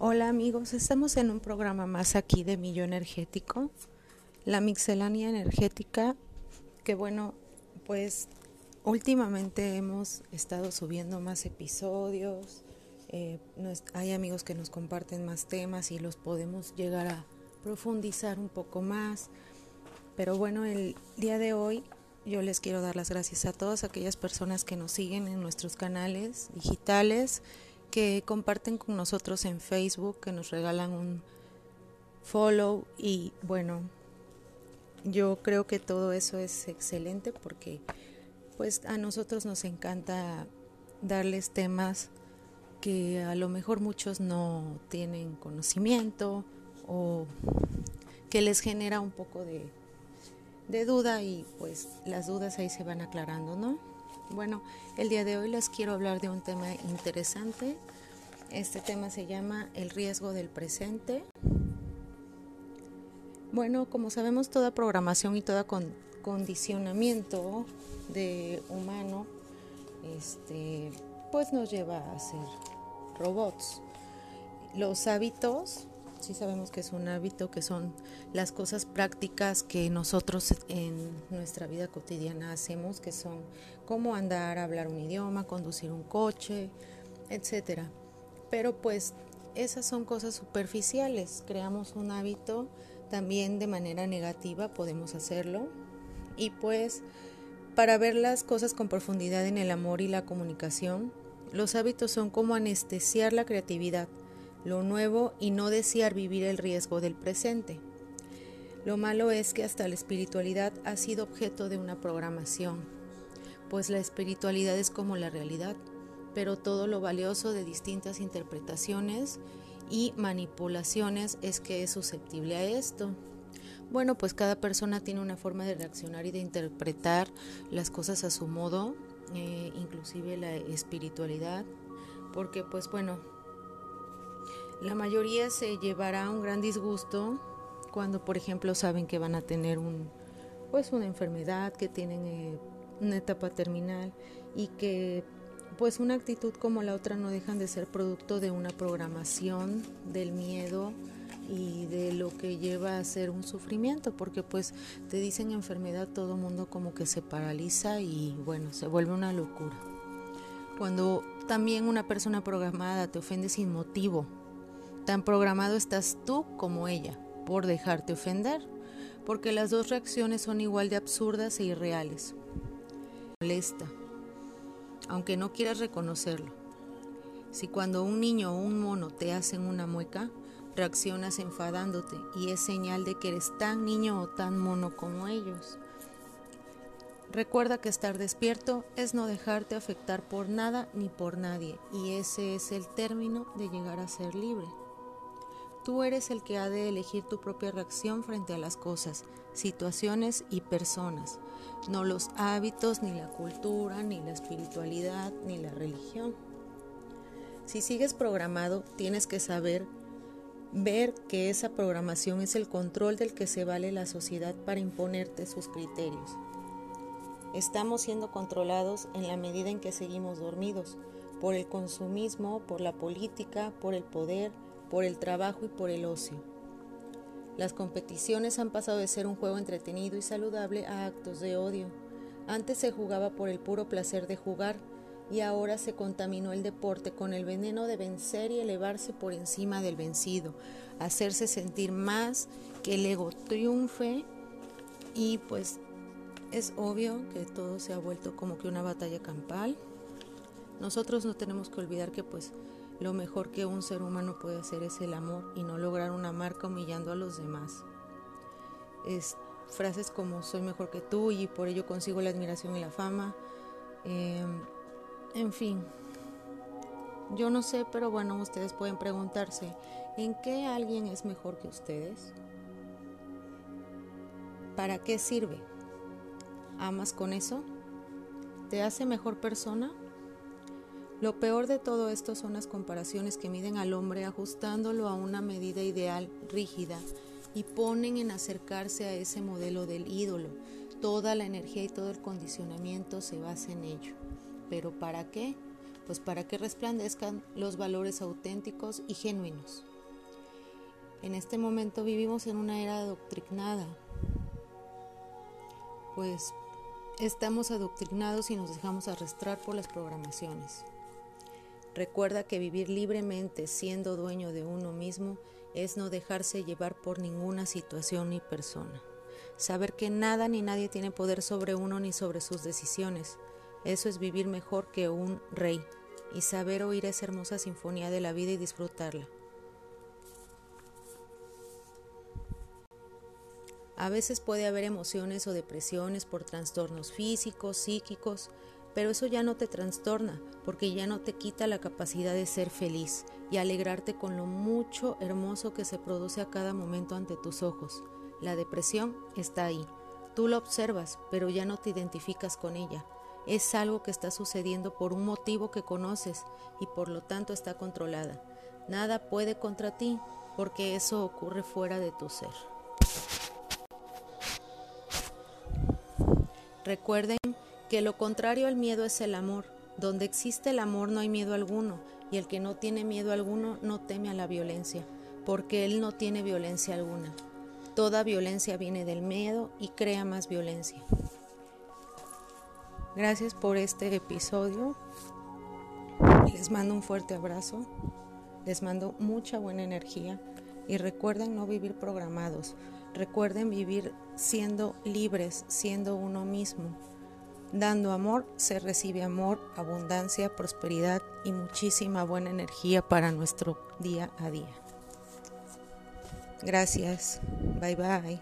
Hola amigos, estamos en un programa más aquí de Millo Energético, la mixelánea energética, que bueno, pues últimamente hemos estado subiendo más episodios, eh, hay amigos que nos comparten más temas y los podemos llegar a profundizar un poco más, pero bueno, el día de hoy yo les quiero dar las gracias a todas aquellas personas que nos siguen en nuestros canales digitales, que comparten con nosotros en Facebook, que nos regalan un follow y bueno, yo creo que todo eso es excelente porque pues a nosotros nos encanta darles temas que a lo mejor muchos no tienen conocimiento o que les genera un poco de, duda y pues las dudas ahí se van aclarando, ¿no? Bueno, el día de hoy les quiero hablar de un tema interesante. Este tema se llama el riesgo del presente. Bueno, como sabemos, toda programación y todo condicionamiento de humano, este, pues nos lleva a ser robots. Los hábitos sí sabemos que es un hábito, que son las cosas prácticas que nosotros en nuestra vida cotidiana hacemos, que son cómo andar, hablar un idioma, conducir un coche, etcétera. Pero pues esas son cosas superficiales. Creamos un hábito también de manera negativa, podemos hacerlo. Y pues para ver las cosas con profundidad en el amor y la comunicación, los hábitos son como anestesiar la creatividad lo nuevo y no desear vivir el riesgo del presente. Lo malo es que hasta la espiritualidad ha sido objeto de una programación, pues la espiritualidad es como la realidad, pero todo lo valioso de distintas interpretaciones y manipulaciones es que es susceptible a esto. Bueno, pues cada persona tiene una forma de reaccionar y de interpretar las cosas a su modo, eh, inclusive la espiritualidad, porque pues bueno, la mayoría se llevará un gran disgusto cuando, por ejemplo, saben que van a tener un, pues una enfermedad, que tienen eh, una etapa terminal y que pues una actitud como la otra no dejan de ser producto de una programación del miedo y de lo que lleva a ser un sufrimiento, porque pues te dicen enfermedad, todo mundo como que se paraliza y bueno, se vuelve una locura. Cuando también una persona programada te ofende sin motivo, Tan programado estás tú como ella por dejarte ofender, porque las dos reacciones son igual de absurdas e irreales. Molesta, aunque no quieras reconocerlo. Si cuando un niño o un mono te hacen una mueca, reaccionas enfadándote y es señal de que eres tan niño o tan mono como ellos. Recuerda que estar despierto es no dejarte afectar por nada ni por nadie y ese es el término de llegar a ser libre. Tú eres el que ha de elegir tu propia reacción frente a las cosas, situaciones y personas, no los hábitos, ni la cultura, ni la espiritualidad, ni la religión. Si sigues programado, tienes que saber ver que esa programación es el control del que se vale la sociedad para imponerte sus criterios. Estamos siendo controlados en la medida en que seguimos dormidos, por el consumismo, por la política, por el poder, por el trabajo y por el ocio. Las competiciones han pasado de ser un juego entretenido y saludable a actos de odio. Antes se jugaba por el puro placer de jugar y ahora se contaminó el deporte con el veneno de vencer y elevarse por encima del vencido, hacerse sentir más, que el ego triunfe y pues es obvio que todo se ha vuelto como que una batalla campal. Nosotros no tenemos que olvidar que pues lo mejor que un ser humano puede hacer es el amor y no lograr una marca humillando a los demás. Es frases como soy mejor que tú y por ello consigo la admiración y la fama. Em, en fin, yo no sé, pero bueno, ustedes pueden preguntarse, ¿en qué alguien es mejor que ustedes? ¿Para qué sirve? ¿Amas con eso? ¿Te hace mejor persona? Lo peor de todo esto son las comparaciones que miden al hombre ajustándolo a una medida ideal rígida y ponen en acercarse a ese modelo del ídolo. Toda la energía y todo el condicionamiento se basa en ello. ¿Pero para qué? Pues para que resplandezcan los valores auténticos y genuinos. En este momento vivimos en una era adoctrinada, pues estamos adoctrinados y nos dejamos arrastrar por las programaciones. Recuerda que vivir libremente siendo dueño de uno mismo es no dejarse llevar por ninguna situación ni persona. Saber que nada ni nadie tiene poder sobre uno ni sobre sus decisiones. Eso es vivir mejor que un rey y saber oír esa hermosa sinfonía de la vida y disfrutarla. A veces puede haber emociones o depresiones por trastornos físicos, psíquicos, pero eso ya no te trastorna, porque ya no te quita la capacidad de ser feliz y alegrarte con lo mucho hermoso que se produce a cada momento ante tus ojos. La depresión está ahí. Tú la observas, pero ya no te identificas con ella. Es algo que está sucediendo por un motivo que conoces y por lo tanto está controlada. Nada puede contra ti porque eso ocurre fuera de tu ser. Recuerden que lo contrario al miedo es el amor. Donde existe el amor no hay miedo alguno, y el que no tiene miedo alguno no teme a la violencia, porque él no tiene violencia alguna. Toda violencia viene del miedo y crea más violencia. Gracias por este episodio. Les mando un fuerte abrazo. Les mando mucha buena energía y recuerden no vivir programados. Recuerden vivir siendo libres, siendo uno mismo. Dando amor se recibe amor, abundancia, prosperidad y muchísima buena energía para nuestro día a día. Gracias. Bye bye.